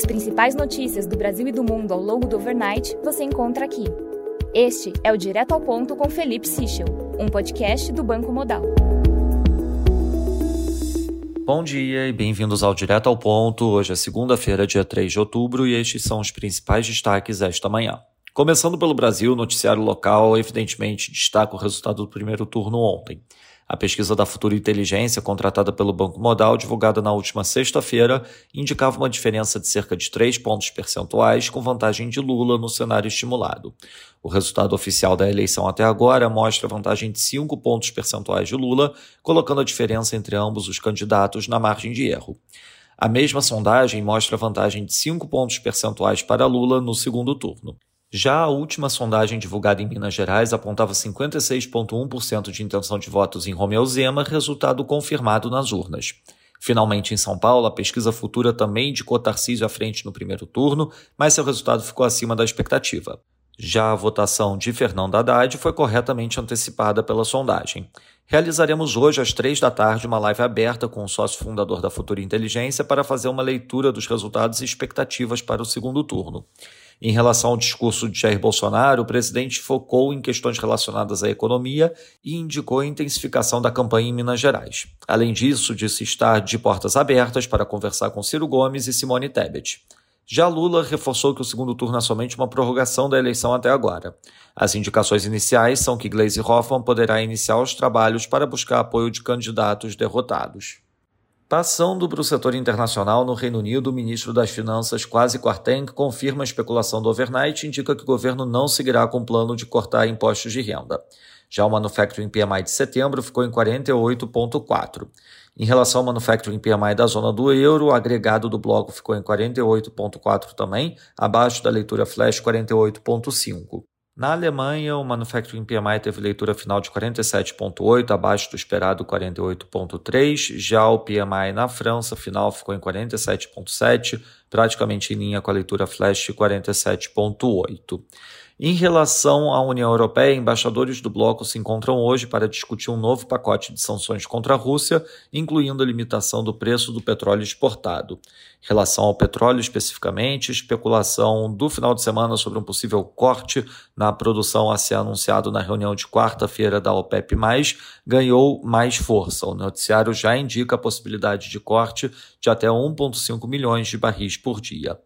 As principais notícias do Brasil e do mundo ao longo do overnight você encontra aqui. Este é o Direto ao Ponto com Felipe Sichel, um podcast do Banco Modal. Bom dia e bem-vindos ao Direto ao Ponto. Hoje é segunda-feira, dia 3 de outubro, e estes são os principais destaques esta manhã. Começando pelo Brasil, o noticiário local evidentemente destaca o resultado do primeiro turno ontem. A pesquisa da Futura Inteligência, contratada pelo Banco Modal, divulgada na última sexta-feira, indicava uma diferença de cerca de 3 pontos percentuais com vantagem de Lula no cenário estimulado. O resultado oficial da eleição até agora mostra vantagem de 5 pontos percentuais de Lula, colocando a diferença entre ambos os candidatos na margem de erro. A mesma sondagem mostra vantagem de 5 pontos percentuais para Lula no segundo turno. Já a última sondagem divulgada em Minas Gerais apontava 56,1% de intenção de votos em Romeu Zema, resultado confirmado nas urnas. Finalmente, em São Paulo, a pesquisa futura também indicou Tarcísio à frente no primeiro turno, mas seu resultado ficou acima da expectativa. Já a votação de Fernando Haddad foi corretamente antecipada pela sondagem. Realizaremos hoje, às três da tarde, uma live aberta com o sócio fundador da Futura Inteligência para fazer uma leitura dos resultados e expectativas para o segundo turno. Em relação ao discurso de Jair Bolsonaro, o presidente focou em questões relacionadas à economia e indicou a intensificação da campanha em Minas Gerais. Além disso, disse estar de portas abertas para conversar com Ciro Gomes e Simone Tebet. Já Lula reforçou que o segundo turno é somente uma prorrogação da eleição até agora. As indicações iniciais são que Gleisi Hoffmann poderá iniciar os trabalhos para buscar apoio de candidatos derrotados. Passando para o setor internacional, no Reino Unido, o ministro das Finanças, Kwasi Kwarteng, confirma a especulação do overnight e indica que o governo não seguirá com o plano de cortar impostos de renda. Já o Manufacturing PMI de setembro ficou em 48,4. Em relação ao Manufacturing PMI da zona do euro, o agregado do bloco ficou em 48,4 também, abaixo da leitura flash 48,5. Na Alemanha, o Manufacturing PMI teve leitura final de 47,8, abaixo do esperado 48,3. Já o PMI na França, final ficou em 47,7, praticamente em linha com a leitura flash 47,8. Em relação à União Europeia, embaixadores do bloco se encontram hoje para discutir um novo pacote de sanções contra a Rússia, incluindo a limitação do preço do petróleo exportado. Em relação ao petróleo especificamente, especulação do final de semana sobre um possível corte na produção a ser anunciado na reunião de quarta-feira da OPEP+, ganhou mais força. O noticiário já indica a possibilidade de corte de até 1,5 milhões de barris por dia.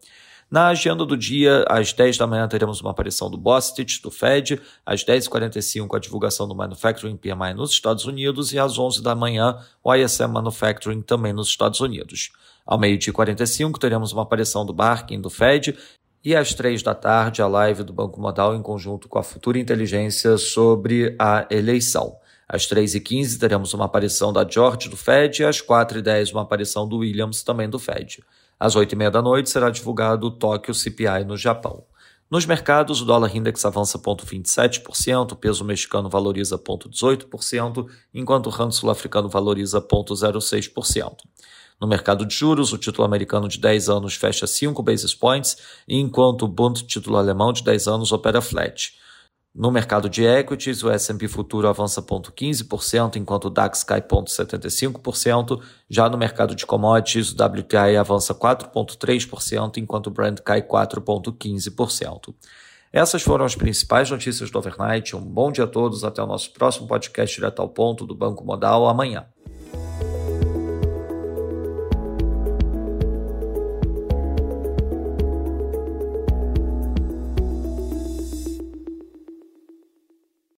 Na agenda do dia, às 10 da manhã, teremos uma aparição do Bostic, do Fed, às 10h45 a divulgação do Manufacturing PMI nos Estados Unidos e às 11 da manhã o ISM Manufacturing também nos Estados Unidos. Ao meio-dia 45 teremos uma aparição do Barkin, do Fed, e às três da tarde a live do Banco Modal em conjunto com a Futura Inteligência sobre a eleição. Às 3h15 teremos uma aparição da George do Fed e às 4h10 uma aparição do Williams também do Fed. Às oito e meia da noite será divulgado o Tóquio CPI no Japão. Nos mercados, o dólar index avança 0,27%, o peso mexicano valoriza 0,18%, enquanto o rand sul-africano valoriza 0,06%. No mercado de juros, o título americano de 10 anos fecha 5 basis points, enquanto o Bund título alemão de 10 anos opera flat. No mercado de equities, o S&P futuro avança 0,15%, enquanto o DAX cai 0,75%. Já no mercado de commodities, o WTI avança 4,3%, enquanto o Brent cai 4,15%. Essas foram as principais notícias do overnight. Um bom dia a todos. Até o nosso próximo podcast direto ao ponto do Banco Modal amanhã.